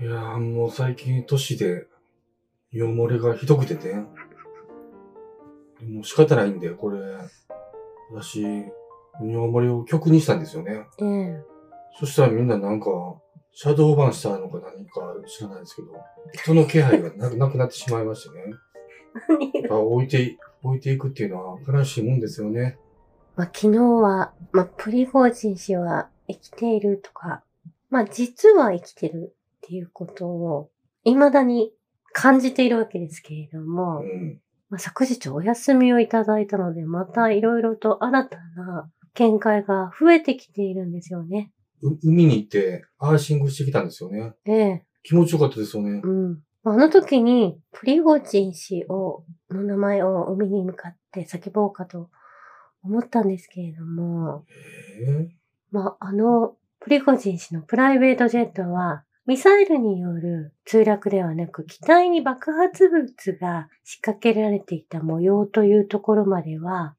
いやーもう最近年で尿漏れがひどくてね。もう仕方ないんで、これ、私、尿漏れを曲にしたんですよね。ええ。そしたらみんななんか、シャドーバンしたのか何か知らないですけど、人の気配がな なくなってしまいましてね。やっぱ置いて、置いていくっていうのは悲しいもんですよね。まあ、昨日は、まあ、プリゴジン氏は生きているとか、まあ、実は生きてるっていうことを、未だに感じているわけですけれども、うん。まあ、昨日お休みをいただいたので、またいろいろと新たな見解が増えてきているんですよね。う海に行ってアーシングしてきたんですよね。ええ。気持ちよかったですよね。うん。あの時に、プリゴジン氏を、の名前を海に向かって叫ぼうかと思ったんですけれども、えまあ、あの、プリゴジン氏のプライベートジェットは、ミサイルによる墜落ではなく、機体に爆発物が仕掛けられていた模様というところまでは、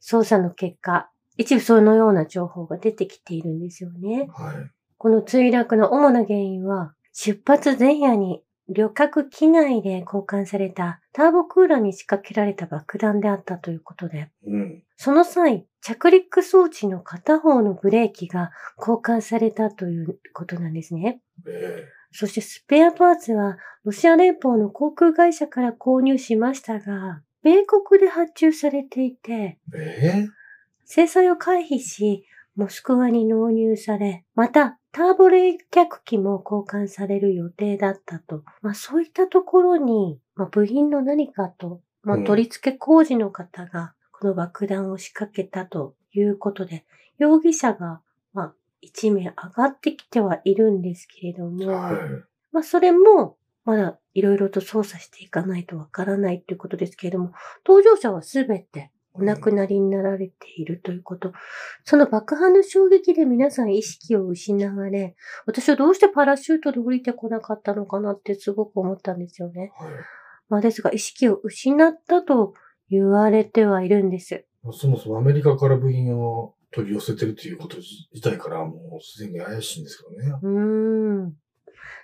捜査の結果、一部そのような情報が出てきているんですよね。はい。この墜落の主な原因は、出発前夜に旅客機内で交換されたターボクーラーに仕掛けられた爆弾であったということで、うん。その際、着陸装置の片方のブレーキが交換されたということなんですね。えそしてスペアパーツはロシア連邦の航空会社から購入しましたが、米国で発注されていて、ー、え制裁を回避し、モスクワに納入され、また、ターボ冷却機も交換される予定だったと。まあそういったところに、まあ部品の何かと、まあうん取り付け工事の方が、この爆弾を仕掛けたということで、容疑者が、まあ一名上がってきてはいるんですけれども、はい。まあそれも、まだいろいろと捜査していかないとわからないということですけれども、搭乗者はすべてお亡くなりになられているということ。その爆破の衝撃で皆さん意識を失われ、私はどうしてパラシュートで降りてこなかったのかなってすごく思ったんですよね。はい。まあですが意識を失ったと言われてはいるんです。そもそもアメリカから部品を取り寄せてるということ自体からもうすでに怪しいんですけどね。うーん。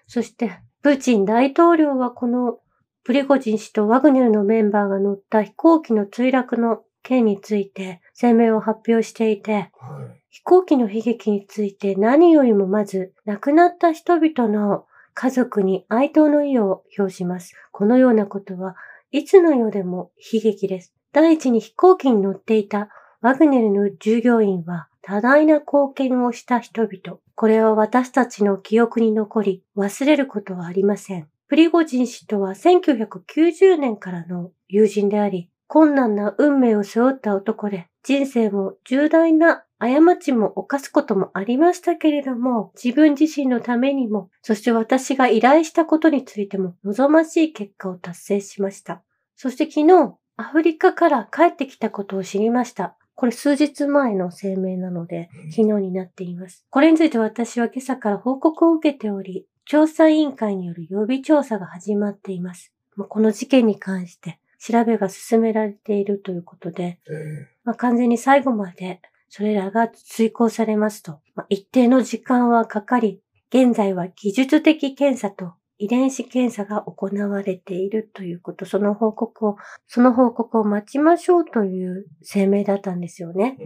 そして、プーチン大統領はこのプリゴジン氏とワグネルのメンバーが乗った飛行機の墜落の件について声明を発表していて、はい。飛行機の悲劇について何よりもまず亡くなった人々の家族に哀悼の意を表します。このようなことはいつの世でも悲劇です。第一に飛行機に乗っていたワグネルの従業員は多大な貢献をした人々。これは私たちの記憶に残り忘れることはありません。プリゴジン氏とは1990年からの友人であり、困難な運命を背負った男で、人生も重大な過ちも犯すこともありましたけれども、自分自身のためにも、そして私が依頼したことについても望ましい結果を達成しました。そして昨日、アフリカから帰ってきたことを知りました。これ数日前の声明なので、昨日になっています。これについて私は今朝から報告を受けており、調査委員会による予備調査が始まっています。この事件に関して調べが進められているということで、えまあ、完全に最後までそれらが遂行されますと、まあ、一定の時間はかかり、現在は技術的検査と遺伝子検査が行われているということ、その報告を、その報告を待ちましょうという声明だったんですよね。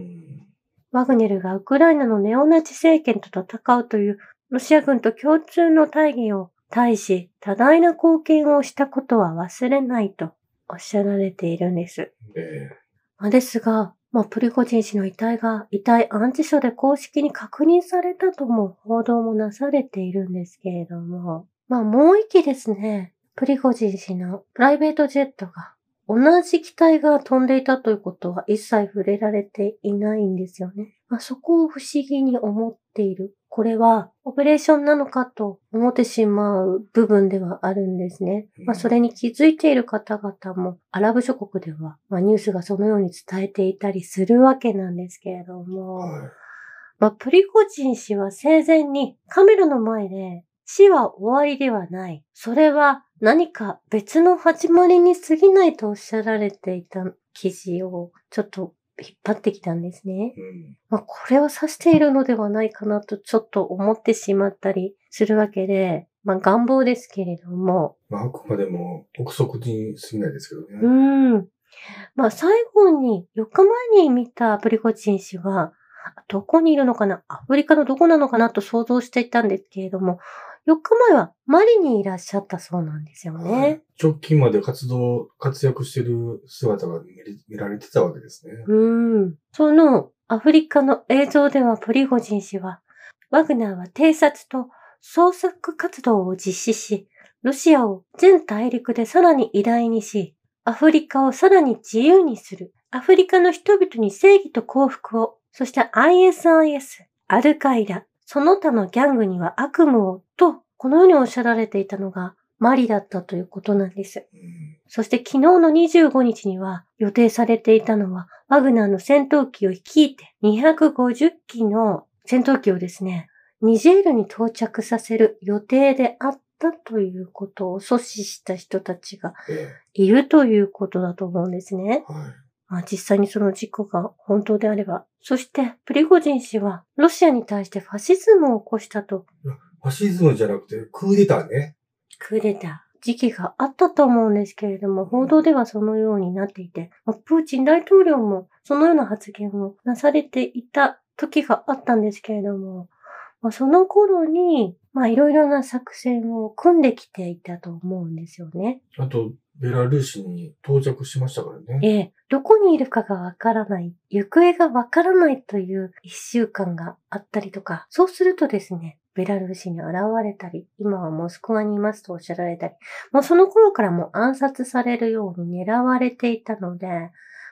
ワグネルがウクライナのネオナチ政権と戦うというロシア軍と共通の大義を対し多大な貢献をしたことは忘れないとおっしゃられているんです。えまあですが、まあ、プリゴジン氏の遺体が遺体安置所で公式に確認されたとも報道もなされているんですけれども、まあもう一機ですね、プリゴジン氏のプライベートジェットが同じ機体が飛んでいたということは一切触れられていないんですよね。まあ、そこを不思議に思っている。これはオペレーションなのかと思ってしまう部分ではあるんですね。まあ、それに気づいている方々もアラブ諸国では、まあ、ニュースがそのように伝えていたりするわけなんですけれどーも、はい。まあ、プリゴジン氏は生前にカメラの前で死は終わりではない。それは何か別の始まりに過ぎないとおっしゃられていた記事をちょっと引っ張ってきたんですね。うん。まあ、これを指しているのではないかなとちょっと思ってしまったりするわけで、まあ願望ですけれども。まあ、あくまでも憶測に過ぎないですけどね。うん。まあ最後に、4日前に見たプリコチン氏は、どこにいるのかな？アフリカのどこなのかな？と想像していたんですけれども、4日前はマリにいらっしゃったそうなんですよね。はい、直近まで活動、活躍してる姿が見られてたわけですね。うん。そのアフリカの映像ではプリゴジン氏は、ワグナーは偵察と捜索活動を実施し、ロシアを全大陸でさらに偉大にし、アフリカをさらに自由にする。アフリカの人々に正義と幸福を、そして ISIS、アルカイダ、その他のギャングには悪夢を、と、このようにおっしゃられていたのが、マリだったということなんです。そして昨日の25日には予定されていたのは、ワグナーの戦闘機を率いて250機の戦闘機をですね、ニジェールに到着させる予定であったということを阻止した人たちがいるということだと思うんですね。まあ、実際にその事故が本当であれば。そして、プリゴジン氏はロシアに対してファシズムを起こしたと。ファシズムじゃなくて、クーデターね。クーデター。時期があったと思うんですけれども、報道ではそのようになっていて、プーチン大統領もそのような発言をなされていた時があったんですけれども、まあ、その頃に、まあいろいろな作戦を組んできていたと思うんですよね。あと、ベラルーシに到着しましたからね。ええ。どこにいるかがわからない、行方がわからないという一週間があったりとか、そうするとですね、ベラルーシに現れたり、今はモスクワにいますとおっしゃられたり、もうその頃からも暗殺されるように狙われていたので、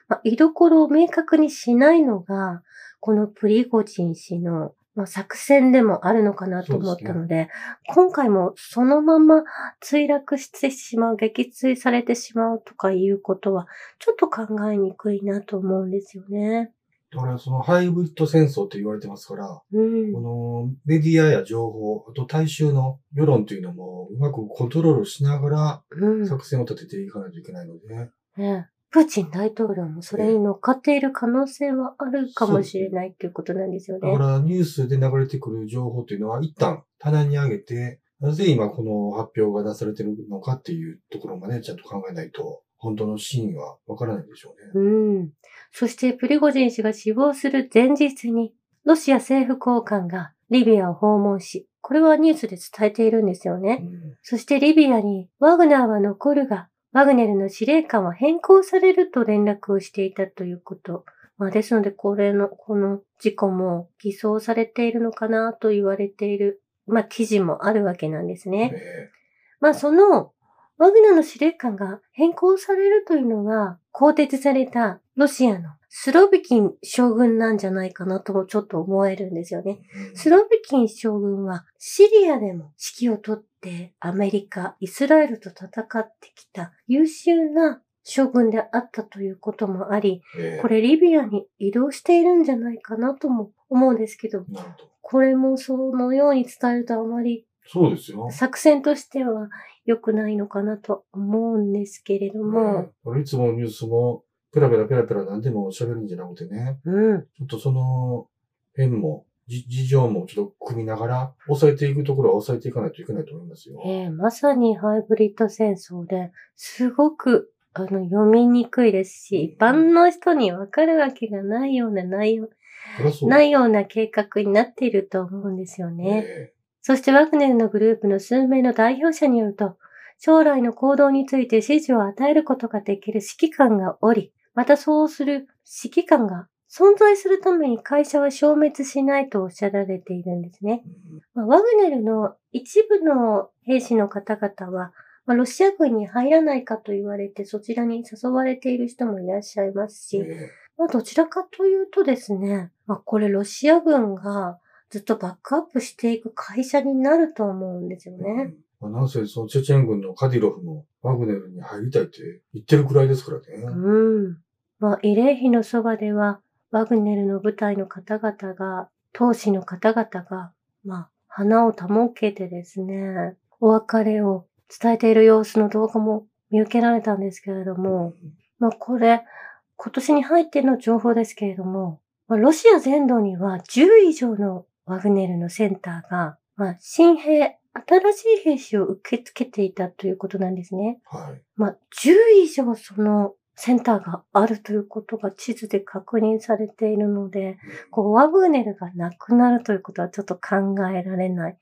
まあ、居所を明確にしないのが、このプリゴジン氏のまあ、作戦でもあるのかなと思ったので、でね、今回もそのまま墜落してしまう、撃墜されてしまうとかいうことは、ちょっと考えにくいなと思うんですよね。だからそのハイブリッド戦争って言われてますから、うん、このメディアや情報、あと大衆の世論というのもうまくコントロールしながら作戦を立てていかないといけないので、ね、ねプーチン大統領もそれに乗っかっている可能性はあるかもしれないっていうことなんですよね。だからニュースで流れてくる情報っていうのは一旦棚に上げて、なぜ今この発表が出されてるのかっていうところまでちゃんと考えないと、本当の真意はわからないでしょうね。うん。そしてプリゴジン氏が死亡する前日に、ロシア政府高官がリビアを訪問し、これはニュースで伝えているんですよね。うん、そしてリビアにワグナーは残るが、ワグネルの司令官は変更されると連絡をしていたということ。まあ、ですので、これの、この事故も偽装されているのかなと言われている、まあ、記事もあるわけなんですね。まあ、その、ワグナーの司令官が変更されるというのが、更迭されたロシアのスロビキン将軍なんじゃないかなともちょっと思えるんですよね。スロビキン将軍はシリアでも指揮を取ってアメリカ、イスラエルと戦ってきた優秀な将軍であったということもあり、これリビアに移動しているんじゃないかなとも思うんですけど、これもそのように伝えるとあまりそうですよ。作戦としては良くないのかなと思うんですけれども。いつもニュースもペラペラペラペラ何でも喋るんじゃなくてね、うん。ちょっとその辺も、事情もちょっと組みながら、抑えていくところは抑えていかないといけないと思いますよ。ええー、まさにハイブリッド戦争で、すごく、あの、読みにくいですし、一般の人にわかるわけがないような内容、ないような計画になっていると思うんですよね。えー、そしてワグネルのグループの数名の代表者によると、将来の行動について指示を与えることができる指揮官がおり、またそうする指揮官が存在するために会社は消滅しないとおっしゃられているんですね。まあ、ワグネルの一部の兵士の方々は、まあ、ロシア軍に入らないかと言われてそちらに誘われている人もいらっしゃいますし、まあ、どちらかというとですね、まあ、これロシア軍がずっとバックアップしていく会社になると思うんですよね。まあ、なんせそのチェチェン軍のカディロフもワグネルに入りたいって言ってるくらいですからね。うん。まあ、慰霊碑のそばでは、ワグネルの部隊の方々が、闘士の方々が、まあ、花を手向けてですね、お別れを伝えている様子の動画も見受けられたんですけれども、まあ、これ、今年に入っての情報ですけれども、まあ、ロシア全土には10以上のワグネルのセンターが、まあ、新兵新しい兵士を受け付けていたということなんですね。はい。まあ、10以上そのセンターがあるということが地図で確認されているので、こう、ワグネルがなくなるということはちょっと考えられない。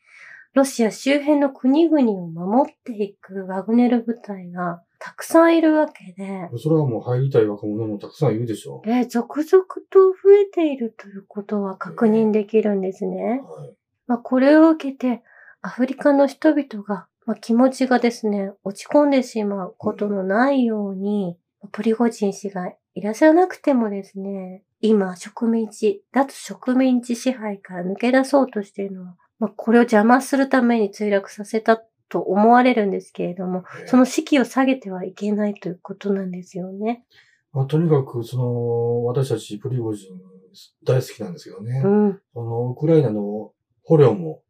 ロシア周辺の国々を守っていくワグネル部隊がたくさんいるわけで、それはもう入りたい若者もたくさんいるでしょえー続々と増えているということは確認できるんですね。う。はい。まあ、これを受けて、アフリカの人々が、まあ、気持ちがですね、落ち込んでしまうことのないように、プリゴジン氏がいらっしゃらなくてもですね、今、植民地、脱植民地支配から抜け出そうとしているのは、まあ、これを邪魔するために墜落させたと思われるんですけれども、その士気を下げてはいけないということなんですよね。まあ、とにかく、その、私たちプリゴジン大好きなんですけどね。うん。その、ウクライナの捕虜も、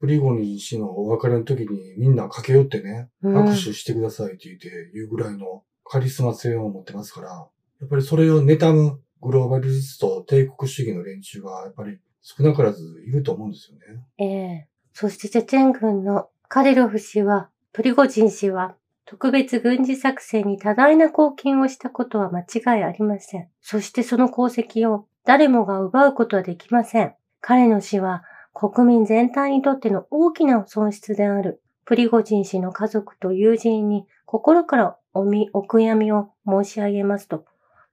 プリゴジン氏のお別れの時にみんな駆け寄ってね、うん握手してくださいって言って言うぐらいのカリスマ性を持ってますから、やっぱりそれを妬むグローバリスト、帝国主義の連中がやっぱり少なからずいると思うんですよね。ええそしてチェチェン軍のカリロフ氏は、プリゴジン氏は、特別軍事作戦に多大な貢献をしたことは間違いありません。そしてその功績を誰もが奪うことはできません。彼の死は国民全体にとっての大きな損失である。プリゴジン氏の家族と友人に心からおみ、お悔やみを申し上げますと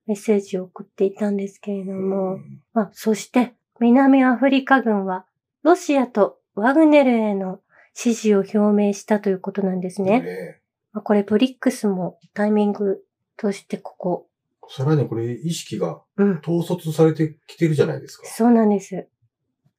メッセージを送っていたんですけれども、うんまあ、そして、南アフリカ軍は、ロシアとワグネルへの支持を表明したということなんですね。ねまあ、これ、ブリックスもタイミングとしてここ。さらにこれ意識がうん。統率されてきてるじゃないですか。そうなんです。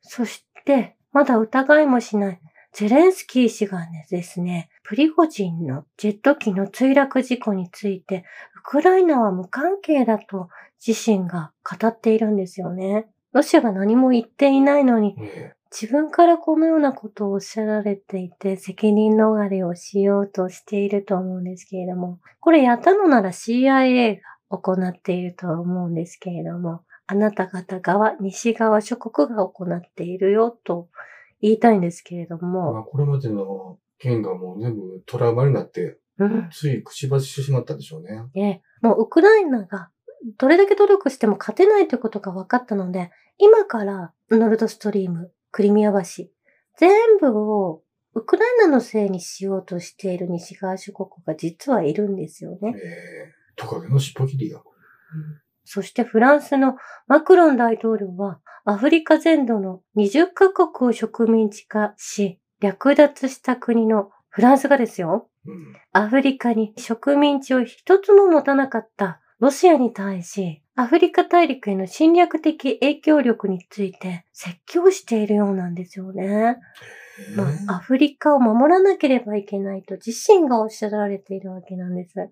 そして、まだ疑いもしない、ゼレンスキー氏がねですね、プリゴジンのジェット機の墜落事故について、ウクライナは無関係だと自身が語っているんですよね。ロシアが何も言っていないのに、ね自分からこのようなことをおっしゃられていて、責任逃れをしようとしていると思うんですけれども、これやったのなら CIA が行っているとは思うんですけれども、あなた方側、西側諸国が行っているよと言いたいんですけれどまも、あ、これまでの件がもう全部トラウマになって、うん。つい口走してしまったんでしょうね。ね、もうウクライナがどれだけ努力しても勝てないということが分かったので、今からノルドストリーム、クリミア橋、全部をウクライナのせいにしようとしている西側諸国が実はいるんですよね。ええトカゲの尻尾切りが。そしてフランスのマクロン大統領はアフリカ全土の20カ国を植民地化し、略奪した国のフランスがですよ、うん。アフリカに植民地を一つも持たなかったロシアに対し、アフリカ大陸への侵略的影響力について説教しているようなんですよね。まあ、アフリカを守らなければいけないと自身がおっしゃられているわけなんです。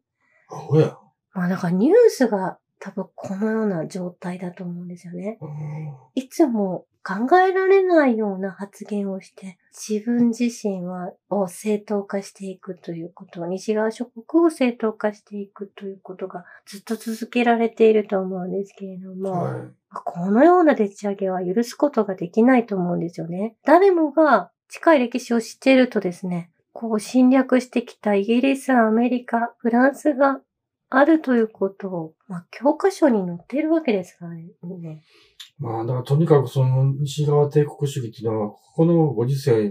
アホや。まあだからニュースが多分このような状態だと思うんですよね。うんいつも考えられないような発言をして、自分自身は、を正当化していくということ、西側諸国を正当化していくということがずっと続けられていると思うんですけれども、はい。このようなでっち上げは許すことができないと思うんですよね。誰もが近い歴史を知っているとですね、こう侵略してきたイギリス、アメリカ、フランスがあるということを、まあ、教科書に載っているわけですからね。まあ、だからとにかくその西側帝国主義っていうのは、ここのご時世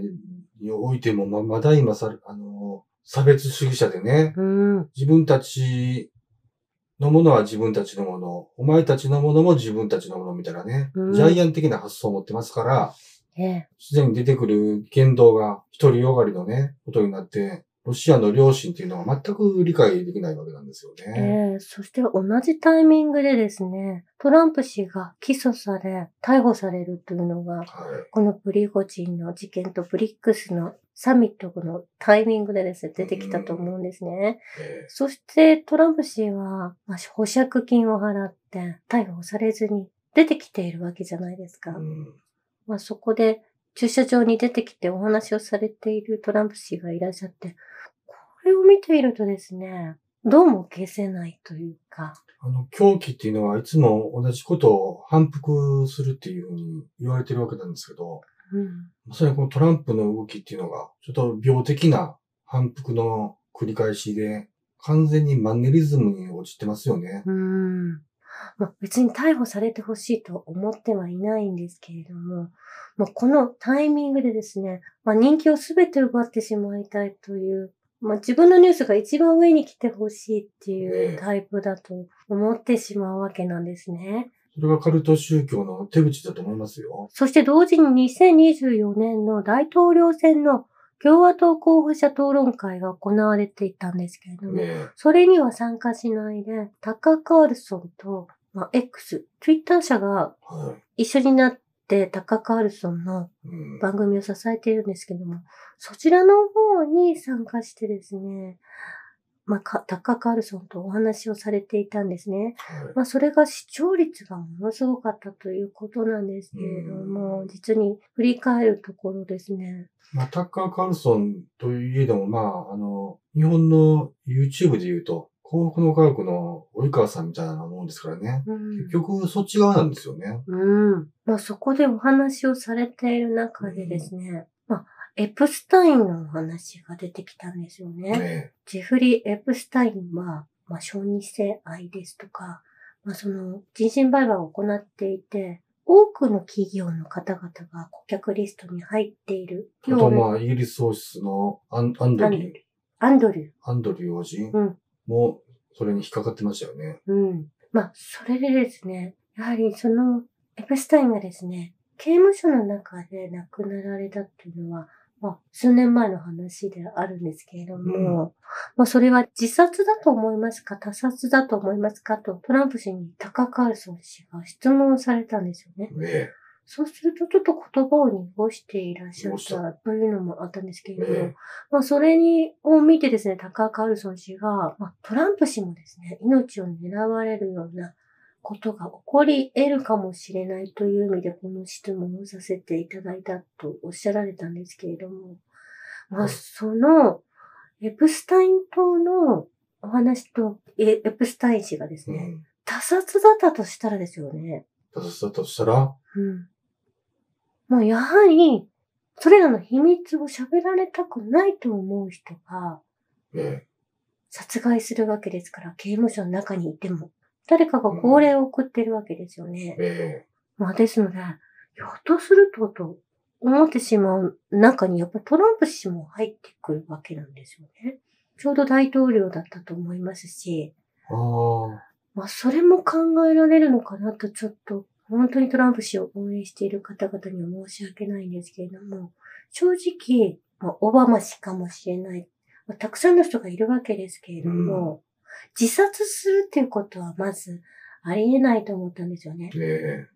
においても、ままだ今さ、あの、差別主義者でね、うん。自分たちのものは自分たちのもの、お前たちのものも自分たちのものみたいなね、うんジャイアン的な発想を持ってますから、ええ。すでに出てくる言動が独りよがりのね、ことになって、ロシアの良心っていうのは全く理解できないわけなんですよえね。えそして同じタイミングでですね、トランプ氏が起訴され、逮捕されるというのが、はい。このプリゴジンの事件とブリックスのサミットのタイミングでですね、出てきたと思うんですね。えそしてトランプ氏は、まあ、保釈金を払って逮捕されずに出てきているわけじゃないですか。ーうんまあ、そこで駐車場に出てきてお話をされているトランプ氏がいらっしゃって、これを見ているとですね、どうも消せないというか、あの、狂気っていうのはいつも同じことを反復するっていうふうに言われてるわけなんですけど、うん。それはこのトランプの動きっていうのが、ちょっと病的な反復の繰り返しで、完全にマンネリズムに陥ってますよね。うん。まあ、別に逮捕されてほしいと思ってはいないんですけれども、まあ、このタイミングでですね、まあ、人気をすべて奪ってしまいたいという、まあ、自分のニュースが一番上に来てほしいっていうタイプだと思ってしまうわけなんですね。それがカルト宗教の手口だと思いますよ。そして同時に2024年の大統領選の共和党候補者討論会が行われていたんですけれども、ねそれには参加しないで、タッカー・カールソンと、まあ、X、Twitter 社がは一緒になってタッカー・カールソンの。番組を支えているんですけども、そちらの方に参加してですね、まあ、かタッカー・カールソンとお話をされていたんですね。はいまあ、それが視聴率がものすごかったということなんですけれども、実に振り返るところですね。まあ、タッカー・カールソンといえども、まあ、あの、日本の YouTube で言うと、幸福の科学の及川さんみたいなもんですからね。うん結局、そっち側なんですよね。うん。まあそこでお話をされている中でですね、まあ、エプスタインのお話が出てきたんですよね。ねジェフリー・エプスタインは、まあ、小児性愛ですとか、まあ、その、人身売買を行っていて、多くの企業の方々が顧客リストに入っている。あと、まあ、イギリス王室のアンアンドリー、アンドリュー。アンドリュー王子うんも、それに引っかかってましたよね。うん。まあ、それでですね、やはりその、エプスタインがですね、刑務所の中で亡くなられたっていうのは、まあ、数年前の話であるんですけれども、まあ、それは自殺だと思いますか他殺だと思いますかとトランプ氏にタカ・カールソン氏が質問されたんですよね。ねそうするとちょっと言葉を濁していらっしゃったというのもあったんですけれども、ええまあそれに、を見てですね、タカー・カールソン氏が、まあ、トランプ氏もですね、命を狙われるようなことが起こり得るかもしれないという意味でこの質問をさせていただいたとおっしゃられたんですけれども、まあはいその、エプスタイン島のお話と、エエプスタイン氏がですね、うん。他殺だったとしたらですよね。だとしたら、うん。もうやはり、それらの秘密を喋られたくないと思う人がね殺害するわけですから、刑務所の中にいても。誰かが号令を送ってるわけですよね。えまあですので、ひょっとするとと思ってしまう中にやっぱりトランプ氏も入ってくるわけなんですよね。ちょうど大統領だったと思いますし、ああ、まあ、それも考えられるのかなと、ちょっと、本当にトランプ氏を応援している方々には申し訳ないんですけれども、正直、まあ、オバマ氏かもしれない。まあ、たくさんの人がいるわけですけれども、自殺するっていうことはまずありえないと思ったんですよね。ね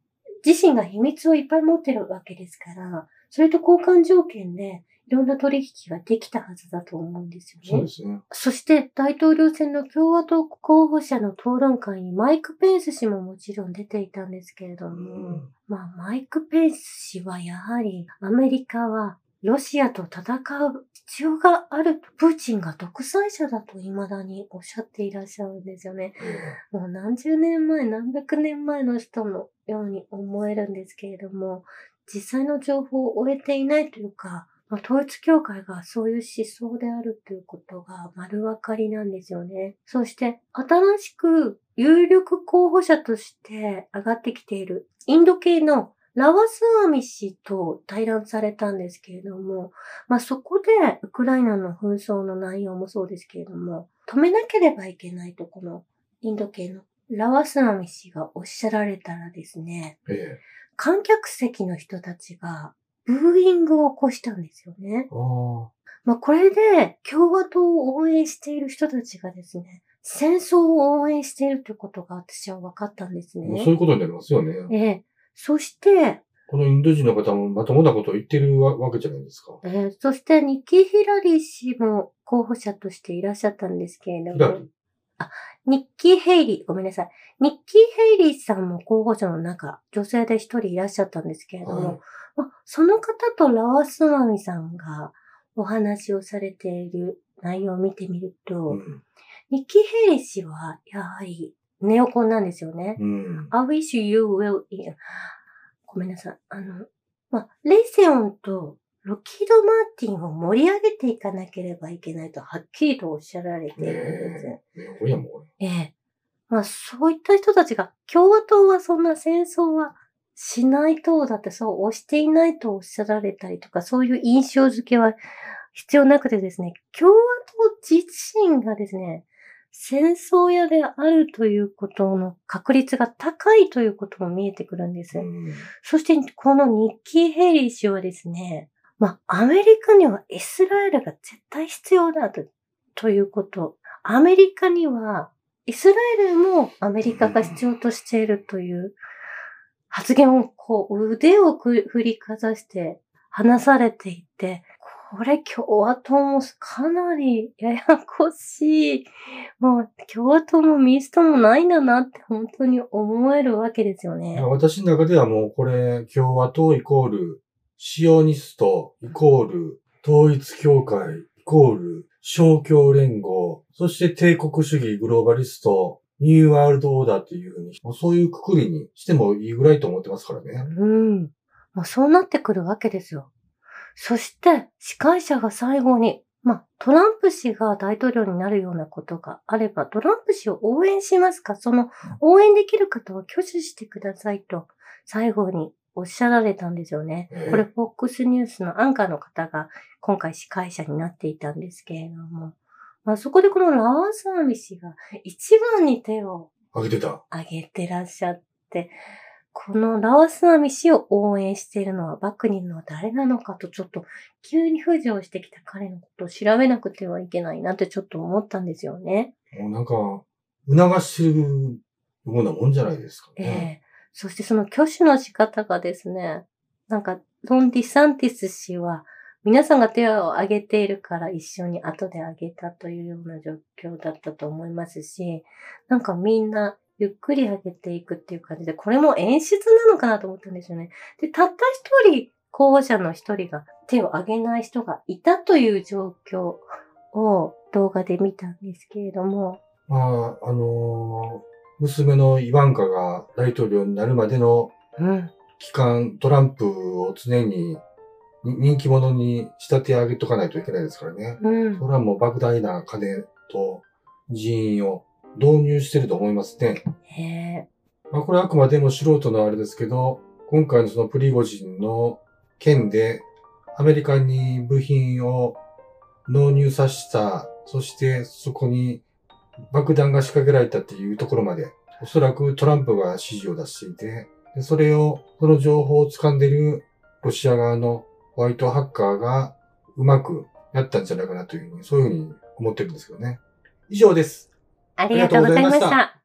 自身が秘密をいっぱい持ってるわけですから、それと交換条件でいろんな取引ができたはずだと思うんですよね。そうですね。そして大統領選の共和党候補者の討論会にマイク・ペンス氏ももちろん出ていたんですけれどうも、ん。まあマイク・ペンス氏はやはりアメリカはロシアと戦う必要があると、プーチンが独裁者だと未だにおっしゃっていらっしゃるんですよね。えもう何十年前、何百年前の人のように思えるんですけれども、実際の情報を終えていないというか、まあ、統一教会がそういう思想であるということが丸分かりなんですよね。そして、新しく有力候補者として上がってきているインド系のラワスアミ氏と対談されたんですけれども、まあそこでウクライナの紛争の内容もそうですけれども、止めなければいけないとこのインド系のラワスアミ氏がおっしゃられたらですね、ええ観客席の人たちがブーイングを起こしたんですよね。えあまあこれで共和党を応援している人たちがですね、戦争を応援しているということが私は分かったんですあ、もうそういね。うことになりますよね。ええ。そして、このインド人の方もまともなことを言ってるわわけじゃないですか。えーそしてニッキー・ヒラリー氏も候補者としていらっしゃったんですけれどもヒラリ、ニッキー・ヘイリー、ごめんなさい。ニッキー・ヘイリーさんも候補者の中、女性で一人いらっしゃったんですけれども、はいまあその方とラマスワミさんがお話をされている内容を見てみると、うん。ニッキー・ヘイリー氏はやはりネオコンなんですよね。うん。I wish you will, ごめんなさい。あの、まあ、レイセオンとロッキード・マーティンを盛り上げていかなければいけないとはっきりとおっしゃられているんです。ねええ。まあ、そういった人たちが、共和党はそんな戦争はしない党だってそう押していないとおっしゃられたりとか、そういう印象付けは必要なくてですね、共和党自身がですね、戦争屋であるということの確率が高いということも見えてくるんです。れ。うんそして、このニッキー・ヘイリー氏はですね、まあ、アメリカにはイスラエルが絶対必要だとということ。アメリカには、イスラエルもアメリカが必要としているという発言をこう腕を振りかざして話されていて、これ共和党もかなりややこしい。もう共和党も民主党もないんだなって本当に思えるわけですよね。私の中ではもうこれ、共和党イコール、シオニストイコール、統一教会イコール、勝共連合、そして帝国主義グローバリスト、ニューワールドオーダーっていうふうに、そういうくくりにしてもいいぐらいと思ってますからね。うん。まあ、そうなってくるわけですよ。そして、司会者が最後に、まあ、トランプ氏が大統領になるようなことがあれば、トランプ氏を応援しますか？その応援できる方は挙手してくださいと、最後におっしゃられたんですよね。ええこれ、FOX ニュースのアンカーの方が今回司会者になっていたんですけれども、まあ、そこでこのラワーサーミ氏が一番に手をあげてた。上げてらっしゃって、このラワスナミ氏を応援しているのはバクニンの誰なのかとちょっと急に浮上してきた彼のことを調べなくてはいけないなってちょっと思ったんですよね。もうなんか、促してるようなもんじゃないですかええね。そしてその挙手の仕方がですね、なんか、ロン・ディサンティス氏は、皆さんが手を挙げているから一緒に後で挙げたというような状況だったと思いますし、なんかみんなゆっくり上げていくっていう感じで、これも演出なのかなと思ったんですよね。で、たった一人、候補者の一人が手を挙げない人がいたという状況を動画で見たんですけれども、まあ、あのー娘のイバンカが大統領になるまでのうん、期間、トランプを常にに人気者に仕立て上げとかないといけないですからね。うんそ、れはもう莫大な金と人員を導入してると思いますね。へえ、まあこれはあくまでも素人のあれですけど、今回のそのプリゴジンの件でアメリカに部品を納入させた、そしてそこに爆弾が仕掛けられたっていうところまで、おそらくトランプが指示を出していて、でそれを、その情報を掴んでいるロシア側のホワイトハッカーがうまくやったんじゃないかなというふうに、そういうふうに思ってるんですけどね。以上です。ありがとうございました。